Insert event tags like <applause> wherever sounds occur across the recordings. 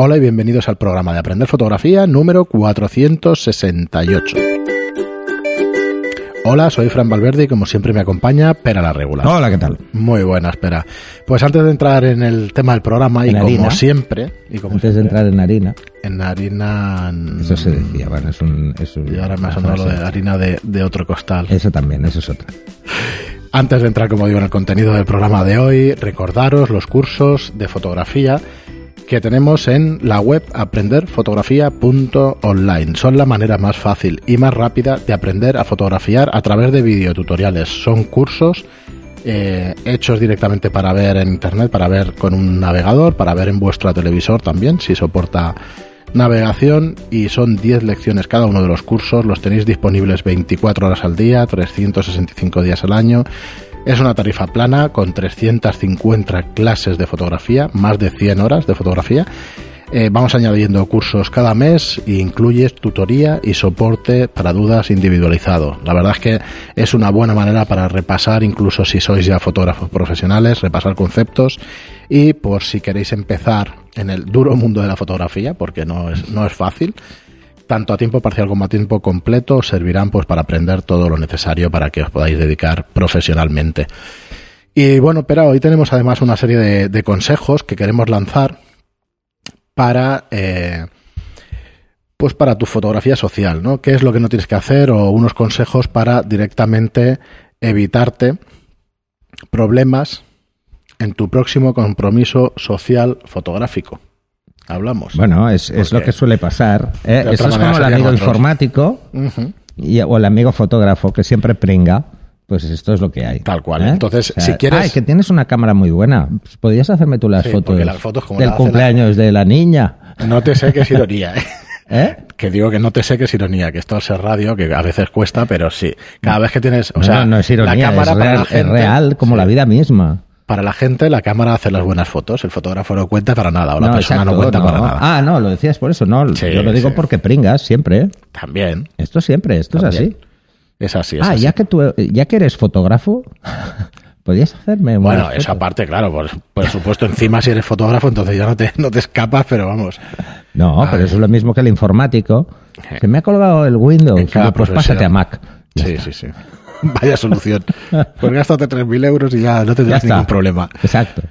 Hola y bienvenidos al programa de Aprender Fotografía número 468. Hola, soy Fran Valverde y como siempre me acompaña Pera la Regular. Hola, ¿qué tal? Muy buena, espera. Pues antes de entrar en el tema del programa y En como harina. siempre, y como Antes de entrar en harina, en harina... eso se decía, bueno, es un... Es un Y ahora me ha sonado lo de harina de, de otro costal. Eso también, eso es otra. Antes de entrar, como digo, en el contenido del programa de hoy, recordaros los cursos de fotografía que tenemos en la web aprenderfotografía.online. Son la manera más fácil y más rápida de aprender a fotografiar a través de videotutoriales. Son cursos eh, hechos directamente para ver en internet, para ver con un navegador, para ver en vuestro televisor también, si soporta navegación y son 10 lecciones cada uno de los cursos, los tenéis disponibles 24 horas al día, 365 días al año. Es una tarifa plana con 350 clases de fotografía, más de 100 horas de fotografía. Eh, vamos añadiendo cursos cada mes e incluye tutoría y soporte para dudas individualizado. La verdad es que es una buena manera para repasar, incluso si sois ya fotógrafos profesionales, repasar conceptos y por si queréis empezar en el duro mundo de la fotografía, porque no es, no es fácil, tanto a tiempo parcial como a tiempo completo os servirán pues para aprender todo lo necesario para que os podáis dedicar profesionalmente. Y bueno, pero hoy tenemos además una serie de, consejos que queremos lanzar para eh, pues para tu fotografía social, ¿no? ¿Qué es lo que no tienes que hacer? O unos consejos para directamente evitarte problemas en tu próximo compromiso social fotográfico. Hablamos. Bueno, es, es lo que suele pasar. ¿eh? Eso es como el amigo otros. informático Ujú. y- o el amigo fotógrafo que siempre pringa. Pues esto es lo que hay. Tal cual. ¿eh? Entonces, si quieres- Ay, que tienes una cámara muy buena. Pues podrías hacerme tú las Sí, fotos, las fotos como del la hace la- cumpleaños de la niña. No te sé que es <laughs> ironía, ¿eh? ¿Eh? Que digo que no te sé que es ironía, que esto ser radio, que a veces cuesta, pero sí. Cada vez que tienes, o No, sea, no, no es ironía, la cámara es, real, la gente, es real como sí. la vida misma. Para la gente, la cámara hace las buenas fotos, el fotógrafo no cuenta para nada, o la persona no cuenta para nada. Ah, no, lo decías por eso, no. Sí, yo lo digo sí. porque pringas siempre. ¿eh? También, Esto siempre, esto es así. es así, es Ah, así. ya que tú, ya que eres fotógrafo, <laughs> podrías hacerme Bueno, foto? esa parte, claro, por, por supuesto, encima si eres fotógrafo, entonces ya no te, no te escapas, pero vamos. No, Ay. pero eso es lo mismo que el informático. Se me ha colgado el Windows. Digo, pues pásate a Mac. Ya Sí, está. sí, sí. <laughs> Vaya solución. Pues gástate 3.000 euros y ya no tendrás ningún problema. Exacto.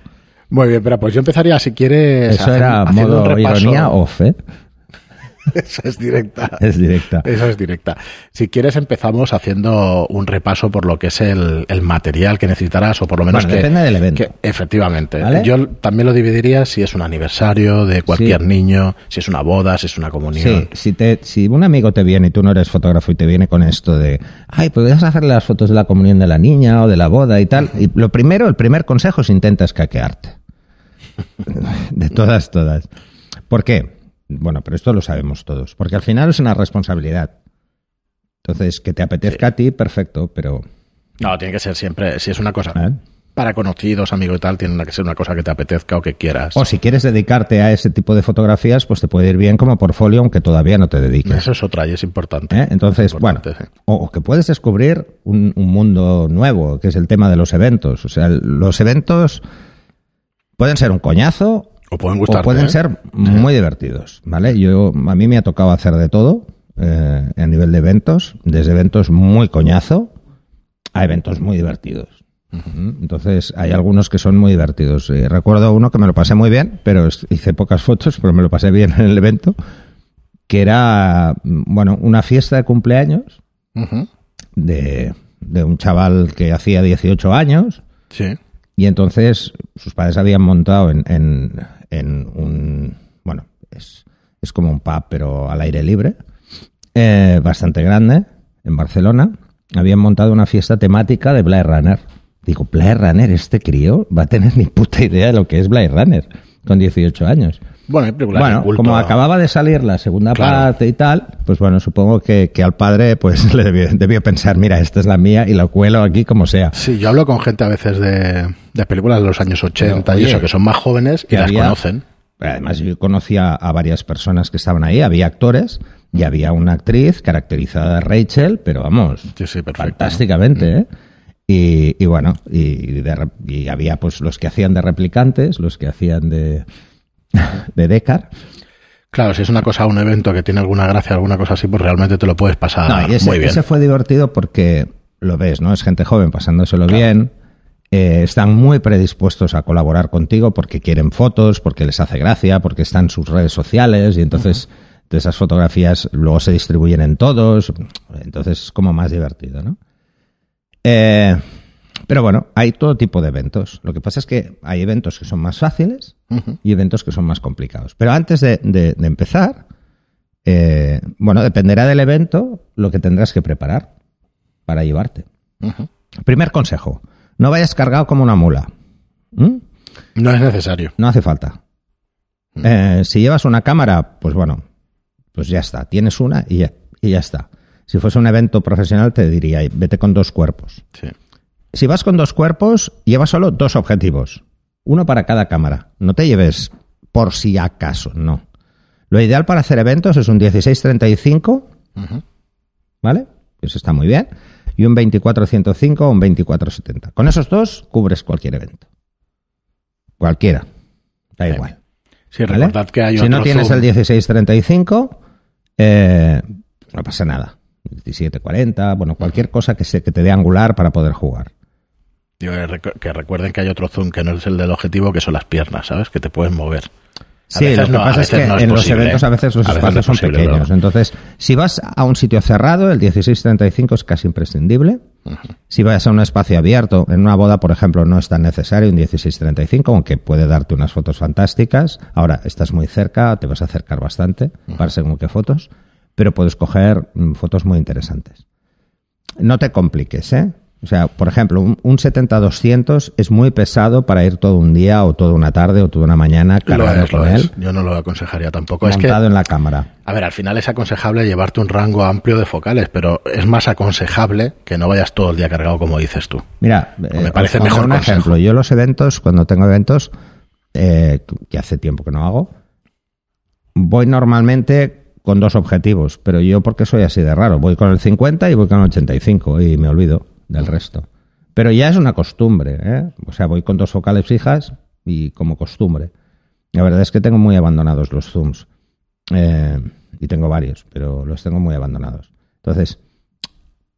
Muy bien, pero pues yo empezaría, si quieres, Eso hacer- era modo un repaso. ironía off, ¿eh? <laughs> Esa es directa. Es directa. Esa es directa. Si quieres, empezamos haciendo un repaso por lo que es el, el material que necesitarás, o por lo menos Bueno, que. depende del evento. que- efectivamente. ¿Vale? Yo también lo dividiría si es un aniversario de cualquier Sí. niño, si es una boda, si es una comunión. Sí, si, te, si un amigo te viene y tú no eres fotógrafo y te viene con esto de, ay, podrías hacerle las fotos de la comunión de la niña o de la boda y tal. Y lo primero, el primer consejo es intenta escaquearte. <laughs> De todas, todas. ¿Por qué? Bueno, pero esto lo sabemos todos. Porque al final es una responsabilidad. Entonces, que te apetezca a ti, perfecto, pero... No, tiene que ser siempre, si es una cosa ¿eh? para conocidos, amigo y tal, tiene que ser una cosa que te apetezca o que quieras. O si quieres dedicarte a ese tipo de fotografías, pues te puede ir bien como portfolio, aunque todavía no te dediques. Eso es otra y es importante. ¿Eh? Entonces, bueno, Importante, sí. o, o que puedes descubrir un, un mundo nuevo, que es el tema de los eventos. O sea, los eventos pueden ser un coñazo O pueden o gustarte. pueden ¿eh? ser muy divertidos, ¿vale? Yo, a mí me ha tocado hacer de todo eh, a nivel de eventos, desde eventos muy coñazo a eventos muy divertidos. Entonces, hay algunos que son muy divertidos. Eh, recuerdo uno que me lo pasé muy bien, pero hice pocas <laughs> fotos, pero me lo pasé bien en el evento, que era, bueno, una fiesta de cumpleaños de, de un chaval que hacía 18 años Sí. y entonces sus padres habían montado en, en, en un, bueno, es, es como un pub, pero al aire libre, eh, bastante grande, en Barcelona. Habían montado una fiesta temática de Blade Runner. Digo, Blade Runner, este crío va a tener ni puta idea de lo que es Blade Runner con 18 años. Bueno, hay Bueno, como acababa de salir la segunda Claro. parte y tal, pues bueno, supongo que, que al padre pues <laughs> le debió, debió pensar, mira, esta es la mía y la cuelo aquí como sea. Sí, yo hablo con gente a veces de, de películas de los años 80 Pero, y eso, que son más jóvenes y las había- conocen. Además, yo conocía a varias personas que estaban ahí, había actores y había una actriz caracterizada de Rachel, pero vamos, Sí, sí, perfecto. fantásticamente, ¿eh? Y, y bueno, y, de re- y había pues los que hacían de replicantes, los que hacían de, <laughs> de Decar. Claro, si es una cosa, un evento que tiene alguna gracia, alguna cosa así, pues realmente te lo puedes pasar No, y ese, muy bien. ese fue divertido porque lo ves, ¿no? Es gente joven pasándoselo bien. Eh, están muy predispuestos a colaborar contigo porque quieren fotos, porque les hace gracia, porque están en sus redes sociales y entonces de esas fotografías luego se distribuyen en todos. Entonces es como más divertido, ¿no? Eh, pero bueno, hay todo tipo de eventos. Lo que pasa es que hay eventos que son más fáciles y eventos que son más complicados. Pero antes de, de- de empezar, eh, bueno, dependerá del evento lo que tendrás que preparar para llevarte. Primer consejo, no vayas cargado como una mula. ¿Mm? No es necesario. No hace falta. Eh, si llevas una cámara, pues bueno, pues ya está. Tienes una y ya, y ya está. Si fuese un evento profesional, te diría, vete con dos cuerpos. Sí. Si vas con dos cuerpos, lleva solo dos objetivos. Uno para cada cámara. No te lleves por si acaso, no. Lo ideal para hacer eventos es un 1635, Ujú. ¿vale? Eso está muy bien. Y un 2405 o un 2470. Con esos dos cubres cualquier evento. Cualquiera. Da igual. Sí, ¿vale? recordad que hay si no tienes zoom. el 1635, eh, pues no pasa nada. 1740, bueno, cualquier cosa que, se, que te dé angular para poder jugar. Digo, que recuerden que hay otro zoom que no es el del objetivo, que son las piernas, ¿sabes? Que te pueden mover. A Sí, veces lo que no, pasa es que no es en los eventos ¿eh? a veces los A veces espacios no es son pequeños. Entonces, si vas a un sitio cerrado, el 1635 es casi imprescindible. Si vas a un espacio abierto, en una boda, por ejemplo, no es tan necesario un 1635, aunque puede darte unas fotos fantásticas. Ahora, estás muy cerca, te vas a acercar bastante para según qué fotos, pero puedes coger mm, fotos muy interesantes. No te compliques, ¿eh? O sea, por ejemplo, un, un 70-200 es muy pesado para ir todo un día o toda una tarde o toda una mañana cargado es, con él, Yo no lo aconsejaría tampoco. Es que, montado en la cámara. a ver, al final es aconsejable llevarte un rango amplio de focales, pero es más aconsejable que no vayas todo el día cargado como dices tú. Mira, me eh, parece os pondré mejor un consejo. ejemplo. Yo los eventos, cuando tengo eventos, eh, que hace tiempo que no hago, voy normalmente con dos objetivos, pero yo porque soy así de raro, voy con el 50 y voy con el 85 y me olvido del resto. Pero ya es una costumbre, ¿eh? O sea, voy con dos focales fijas y como costumbre. La verdad es que tengo muy abandonados los zooms. Eh, y tengo varios, pero los tengo muy abandonados. Entonces,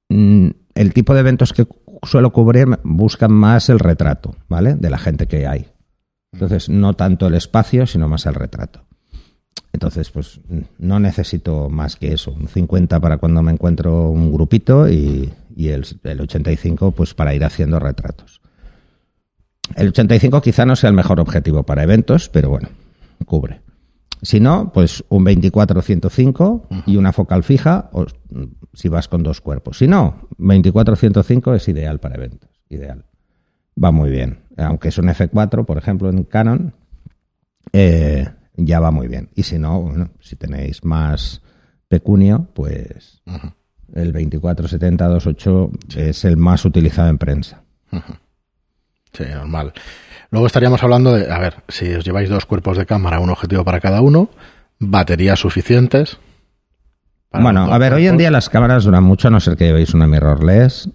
mm, el tipo de eventos que suelo cubrir buscan más el retrato, ¿vale? De la gente que hay. Entonces, no tanto el espacio, sino más el retrato. Entonces, pues no necesito más que eso. Un 50 para cuando me encuentro un grupito y, y el, el 85 pues para ir haciendo retratos. El 85 quizá no sea el mejor objetivo para eventos, pero bueno, cubre. Si no, pues un 24-105 y una focal fija, o si vas con dos cuerpos. Si no, 24-105 es ideal para eventos. Ideal. Va muy bien. Aunque es un F4, por ejemplo, en Canon, eh, ya va muy bien. Y si no, bueno, si tenéis más pecunio, pues el 24-70-28 es el más utilizado en prensa. Sí, normal. Luego estaríamos hablando de, a ver, si os lleváis dos cuerpos de cámara, un objetivo para cada uno, baterías suficientes. bueno, a ver, hoy en día las cámaras duran mucho, a no ser que llevéis una mirrorless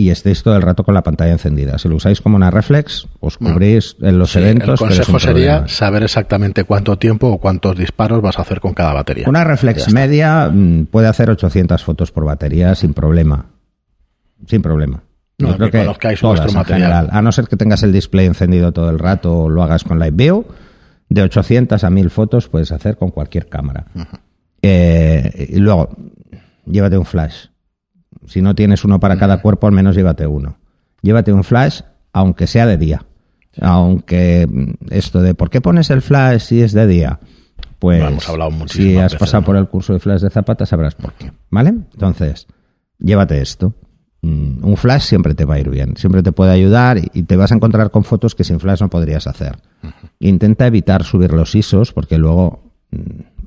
y estéis todo el rato con la pantalla encendida. Si lo usáis como una reflex, os cubrís en los Sí, eventos. el consejo sería saber exactamente cuánto tiempo o cuántos disparos vas a hacer con cada batería. Una reflex media mm, puede hacer 800 fotos por batería sin problema. Sin problema. No, Yo creo que que todas vuestro en material. general. A no ser que tengas el display encendido todo el rato o lo hagas con Live View, de 800 a 1000 fotos puedes hacer con cualquier cámara. Eh, y luego, llévate un flash. Si no tienes uno para cada cuerpo, al menos llévate uno. Llévate un flash, aunque sea de día. Aunque mm, esto de ¿por qué pones el flash si es de día? Pues Lo hemos hablado si has veces, pasado ¿no? por el curso de flash de Zapata sabrás por qué. ¿Vale? Entonces, llévate esto. Mm, Un flash siempre te va a ir bien, siempre te puede ayudar y- y te vas a encontrar con fotos que sin flash no podrías hacer. Intenta evitar subir los ISOs porque luego, mm,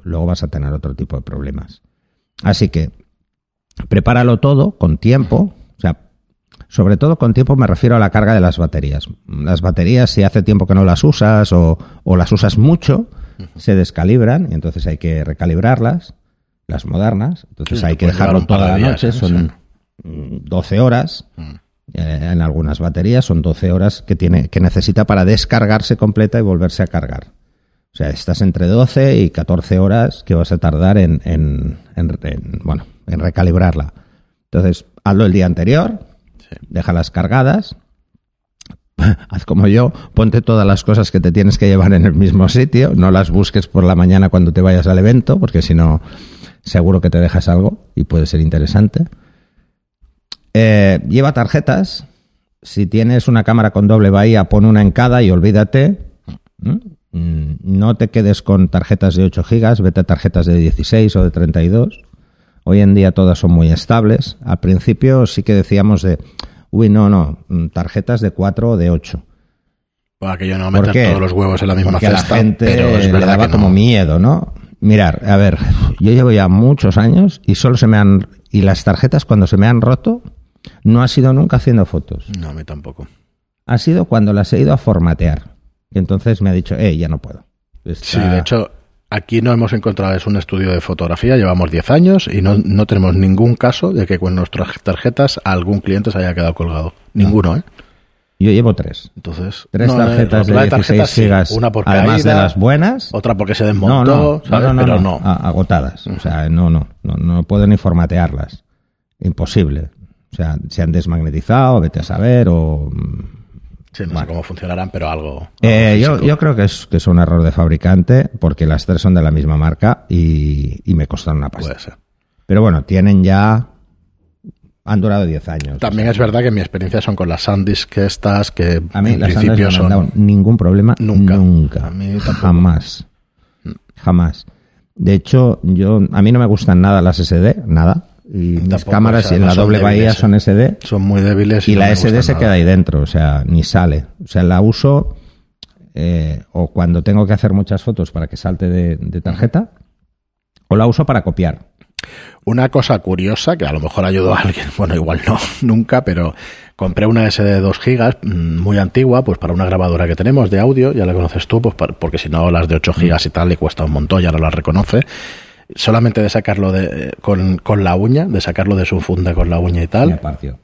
luego vas a tener otro tipo de problemas. Así que prepáralo todo con tiempo, o sea, sobre todo con tiempo me refiero a la carga de las baterías. Las baterías, si hace tiempo que no las usas o, o las usas mucho, se descalibran y entonces hay que recalibrarlas, las modernas. Entonces Sí, hay que dejarlo toda la días, noche, ¿eh? son Sí. mm, 12 horas. Eh, en algunas baterías son 12 horas que, tiene, que necesita para descargarse completa y volverse a cargar. O sea, estás entre 12 y 14 horas que vas a tardar en, en, en- en, bueno, en recalibrarla. Entonces, hazlo el día anterior, Sí. déjalas cargadas, <laughs> haz como yo, ponte todas las cosas que te tienes que llevar en el mismo sitio, no las busques por la mañana cuando te vayas al evento, porque si no, seguro que te dejas algo y puede ser interesante. Eh, lleva tarjetas. Si tienes una cámara con doble bahía, pon una en cada y olvídate. ¿Mm? No te quedes con tarjetas de 8 gigas, vete a tarjetas de 16 o de 32. Hoy en día todas son muy estables. Al principio sí que decíamos de, uy, no, no, mm, tarjetas de 4 o de 8. Para que yo no ¿Por meter qué? todos los huevos en la misma Porque a la cesta, gente pero es le daba no. como miedo, ¿no? Mirar, a ver, yo llevo ya muchos años y solo se me han... Y las tarjetas cuando se me han roto, no ha sido nunca haciendo fotos. No, a mí tampoco. Ha sido cuando las he ido a formatear. Y entonces me ha dicho, eh, ya no puedo. Está- Sí, de hecho, aquí no hemos encontrado, es un estudio de fotografía, llevamos 10 años y no, no tenemos ningún caso de que con nuestras tarjetas algún cliente se haya quedado colgado. Ninguno, ¿eh? Yo llevo tres. Entonces, Tres no, tarjetas de 16 tarjetas sí, gigas, una por además de las buenas. otra porque se desmontó, no, no, ¿sabes? pero no, agotadas. O sea, no, no, no, no puedo ni formatearlas. Imposible. O sea, se han desmagnetizado, vete a saber, o... Sí, no sé cómo funcionarán, pero algo. Eh, yo, yo creo que es, que es un error de fabricante, porque las tres son de la misma marca y, y me costaron una pasta. Puede ser. Pero bueno, tienen ya... Han durado 10 años. También es verdad que mi experiencia son con las SanDisk estas que A mí en las principio no me son. han dado ningún problema. Nunca. Nunca. A mí. Jamás. Jamás. De hecho, yo a mí no me gustan nada las SD, nada. Y mis cámaras o sea, en la doble bahía son. SD. Son muy débiles. Y no la SD se nada. queda ahí dentro, o sea, ni sale. O sea, la uso eh, o cuando tengo que hacer muchas fotos para que salte de, de tarjeta, o la uso para copiar. Una cosa curiosa que a lo mejor ayudó a alguien, <laughs> bueno, igual no, <laughs> nunca, pero compré una SD de 2 gigas mm, muy antigua, pues para una grabadora que tenemos de audio, ya la conoces tú, pues porque si no las de 8 gigas y tal le cuesta un montón, ya no las reconoce. Solamente de sacarlo de, con, con la uña, de sacarlo de su funda con la uña y tal,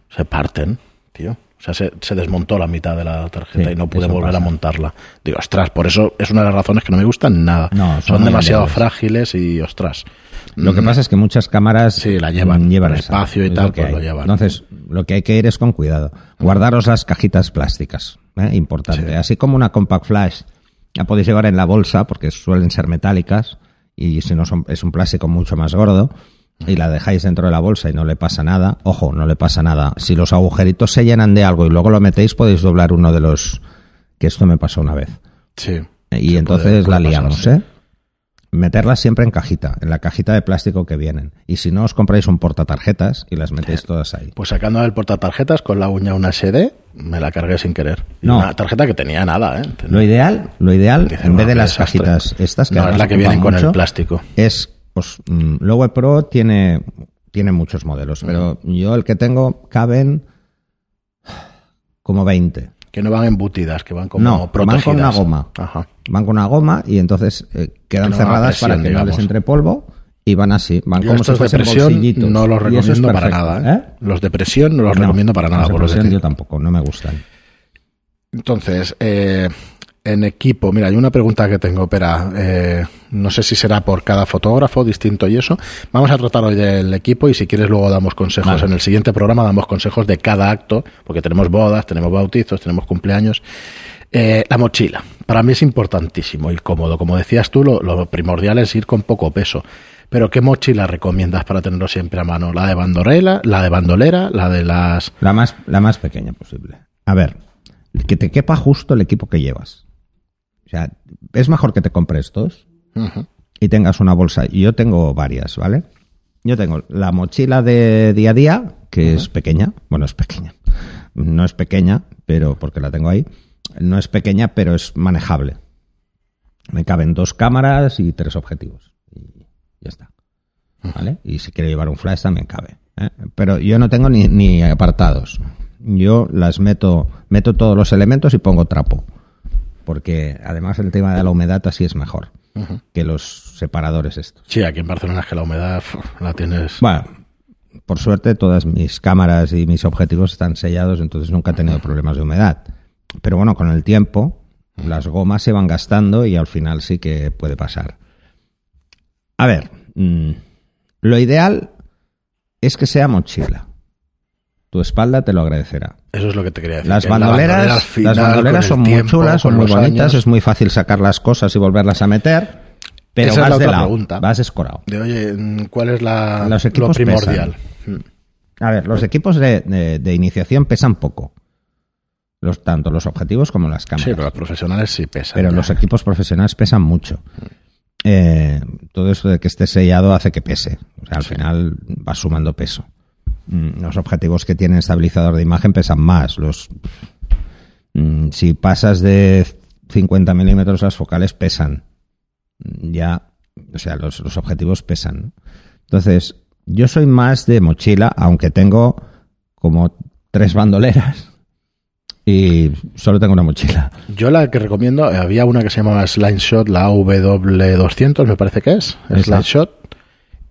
se parten, tío. O sea, se, se desmontó la mitad de la tarjeta Sí, y no pude volver a montarla. Digo, ostras, por eso es una de las razones que no me gustan nada. No, son demasiado frágiles y, ostras. Lo que Mm, pasa es que muchas cámaras Sí, la llevan, mm, llevan esa. espacio y tal, lo que pues lo llevan. Entonces, lo que hay que ir es con cuidado. Guardaros las cajitas plásticas, ¿eh? importante. Sí. Así como una compact flash la podéis llevar en la bolsa porque suelen ser metálicas y si no son, es un plástico mucho más gordo y la dejáis dentro de la bolsa y no le pasa nada. Ojo, no le pasa nada. Si los agujeritos se llenan de algo y luego lo metéis, podéis doblar uno de los que esto me pasó una vez. Sí. Y entonces puede- la puede liamos. ¿eh? Meterlas siempre en cajita, en la cajita de plástico que vienen. Y si no, os compráis un portatarjetas y las metéis todas ahí. Pues sacando el portatarjetas con la uña una SD, me la cargué sin querer. Y No. Una tarjeta que tenía nada, ¿eh? Lo ideal, lo ideal, en vez "Bueno, de las desastre". cajitas estas que No, es la que vienen con el plástico. Es, pues, mm, Lowe Pro tiene, tiene muchos modelos, pero yo el que tengo caben como 20. Que no van embutidas, que van como No, van con una goma. Ajá. Van con una goma y entonces eh, quedan Que no haga cerradas presión, para que no les entre polvo y van así, van Yo como estos si de presión no los es recomiendo para nada. ¿eh? ¿eh? Los de presión no los No, recomiendo para nada. los de presión yo tampoco, no me gustan. Entonces, eh, en equipo, mira, hay una pregunta que tengo, espera, eh, no sé si será por cada fotógrafo distinto y eso. Vamos a tratar hoy del equipo y si quieres luego damos consejos. Vale. En el siguiente programa damos consejos de cada acto, porque tenemos bodas, tenemos bautizos, tenemos cumpleaños. Eh, la mochila, para mí es importantísimo y cómodo. Como decías tú, lo, lo primordial es ir con poco peso. Pero ¿qué mochila recomiendas para tenerlo siempre a mano? ¿La de bandolera, la de bandolera, la de las... La más, la más pequeña posible. A ver, que te quepa justo el equipo que llevas. O sea, es mejor que te compres dos y tengas una bolsa. Y Yo tengo varias, ¿vale? Yo tengo la mochila de día a día, que es pequeña. Bueno, es pequeña. No es pequeña, pero porque la tengo ahí. No es pequeña, pero es manejable. Me caben dos cámaras y tres objetivos. Y ya está. ¿Vale? Y si quiero llevar un flash también cabe. ¿eh? Pero yo no tengo ni, ni apartados. Yo las meto, meto todos los elementos y pongo trapo. Porque además el tema de la humedad así es mejor que los separadores estos. Sí, aquí en Barcelona es que la humedad la tienes... Bueno, por suerte todas mis cámaras y mis objetivos están sellados, entonces nunca he tenido problemas de humedad. Pero bueno, con el tiempo, Las gomas se van gastando y al final sí que puede pasar. A ver, mm, lo ideal es que sea mochila. Tu espalda te lo agradecerá. Eso es lo que te quería decir. Las la bandoleras, bandolera las bandoleras son muy tiempo, chulas, son muy bonitas, años, es muy fácil sacar las cosas y volverlas a meter, pero Esa es la vas de otra lado, pregunta. vas escorado. De, oye, ¿cuál es la, Los lo primordial? Mm. A ver, los equipos de, de- de iniciación pesan poco. Los, tanto los objetivos como las cámaras. Sí, pero los profesionales sí pesan. pero ya. los equipos profesionales pesan mucho. Eh, todo esto de que esté sellado hace que pese. O sea, al final va sumando peso. Mm, Los objetivos que tienen estabilizador de imagen pesan más. Los, mm, si pasas de 50 milímetros, las focales pesan. Mm, Ya, o sea, los, los objetivos pesan. Entonces, yo soy más de mochila, aunque tengo como tres bandoleras y solo tengo una mochila. Yo la que recomiendo, eh, había una que se llamaba Slingshot, la AW200, me parece que es. Slingshot,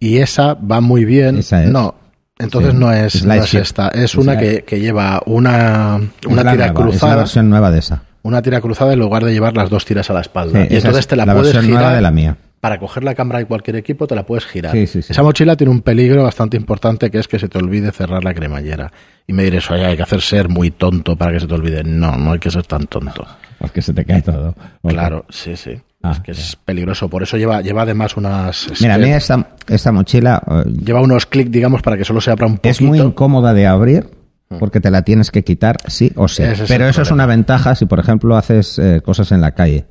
y esa va muy bien. Esa es. No, entonces Sí. no es, no es esta, es una que, que lleva una, una tira nueva, Es la cruzada, versión nueva de esa. una tira cruzada en lugar de llevar las dos tiras a la espalda. Sí, y entonces es te la, la puedes girar de la mía. para coger la cámara de cualquier equipo, te la puedes girar. Sí, sí, sí. Esa mochila tiene un peligro bastante importante que es que se te olvide cerrar la cremallera. Y me diréis, oye, hay que hacer ser muy tonto para que se te olvide. No, no hay que ser tan tonto. Porque se te cae todo. Claro, sí, sí. Ah, es que es peligroso. Por eso lleva, lleva además unas. es Mira, a que mí esta, esta mochila eh, Lleva unos clics, digamos, para que solo se abra un poquito. es muy incómoda de abrir porque te la tienes que quitar sí o sí. Es Pero eso es una ventaja si, por ejemplo, haces eh, cosas en la calle.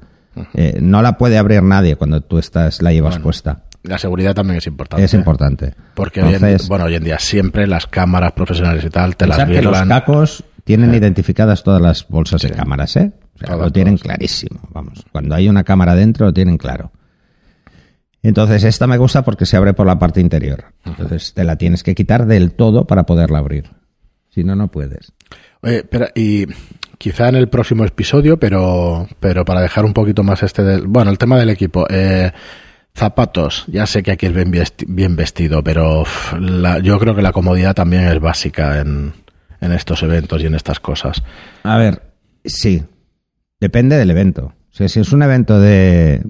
Eh, no la puede abrir nadie cuando tú estás la llevas Bueno, puesta. La seguridad también es importante. Es importante. Porque hoy en, bueno, hoy en día siempre las cámaras profesionales y tal te las pensar que los cacos tienen identificadas todas las bolsas de cámaras, ¿eh? O sea, lo tienen todas. clarísimo. Vamos, cuando hay una cámara dentro lo tienen claro. Entonces, esta me gusta porque se abre por la parte interior. Entonces, te la tienes que quitar del todo para poderla abrir. Si no, no puedes. Oye, espera, y quizá en el próximo episodio, pero, pero para dejar un poquito más este del. Bueno, el tema del equipo. Eh, zapatos, ya sé que aquí es bien, vesti- bien vestido, pero la- yo creo que la comodidad también es básica en, en estos eventos y en estas cosas. A ver, sí. Depende del evento. O sea, si es un evento de...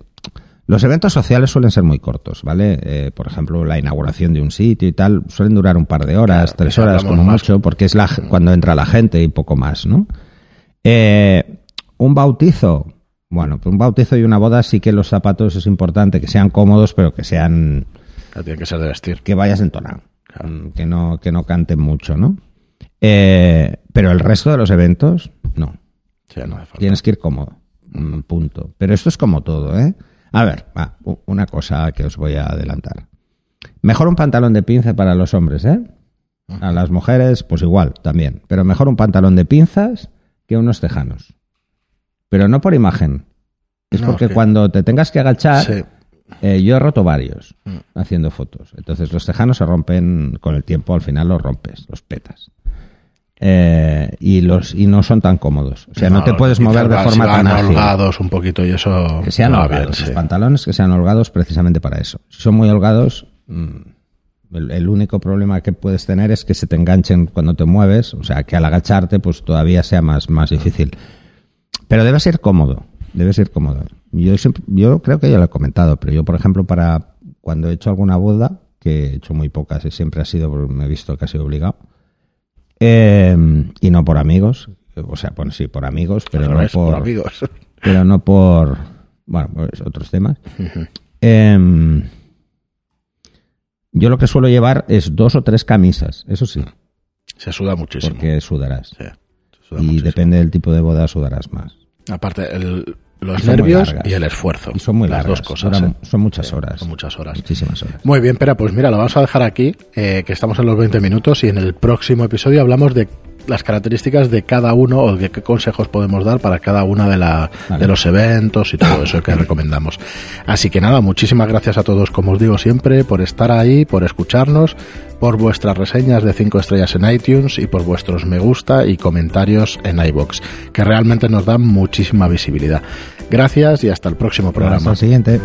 Los eventos sociales suelen ser muy cortos, ¿vale? Eh, por ejemplo, la inauguración de un sitio y tal, suelen durar un par de horas, Claro, tres horas como más- mucho, porque es la, cuando entra la gente y poco más, ¿no? Eh, un bautizo, bueno, pues un bautizo y una boda sí que los zapatos es importante que sean cómodos, pero que sean Ya Tiene que ser de vestir. que vayas entonado, mm, que no que no canten mucho, ¿no? Eh, pero el resto de los eventos, no. Sí, no. Tienes que ir cómodo. Punto. Pero esto es como todo, ¿eh? A ver, va, una cosa que os voy a adelantar. Mejor un pantalón de pinza para los hombres, ¿eh? A las mujeres, pues igual, también. Pero mejor un pantalón de pinzas que unos tejanos. Pero no por imagen. Es No, porque es que- cuando te tengas que agachar, Sí. eh, yo he roto varios Mm. haciendo fotos. Entonces los tejanos se rompen con el tiempo, al final los rompes, los petas. Eh, y los y no son tan cómodos. O sea, no, te puedes mover de forma si van tan ágil. holgados un poquito y eso. Que sean holgados. bien, sí. Los pantalones que sean holgados precisamente para eso. Si son muy holgados, mm, el, el único problema que puedes tener es que se te enganchen cuando te mueves. O sea, que al agacharte, pues todavía sea más, más difícil. Pero debe ser cómodo. Debe ser cómodo. Yo, siempre- yo creo que ya lo he comentado, pero yo, por ejemplo, para cuando he hecho alguna boda, que he hecho muy pocas y siempre ha sido, me he visto casi obligado, eh, y no por amigos, o sea, sí, por amigos, pero no por, por amigos. <laughs> pero no por, bueno, pues otros temas. Em, yo lo que suelo llevar es dos o tres camisas, eso sí, Se suda muchísimo. porque sudarás. Sí, se suda Y muchísimo. depende del tipo de boda sudarás más. Aparte, el- los Y nervios y el esfuerzo. Y son muy Las largas. dos cosas. ¿eh? Son muchas Sí, horas. Son muchas horas. Muchísimas horas. Muy bien, Pera, pues mira, lo vamos a dejar aquí, eh, que estamos en los 20 minutos y en el próximo episodio hablamos de las características de cada uno o de qué consejos podemos dar para cada una de, la, Vale. de los eventos y todo eso que recomendamos. Así que nada, muchísimas gracias a todos, como os digo siempre, por estar ahí, por escucharnos, por vuestras reseñas de 5 estrellas en iTunes y por vuestros me gusta y comentarios en iBox, que realmente nos dan muchísima visibilidad. Gracias y hasta el próximo Hasta programa. el siguiente.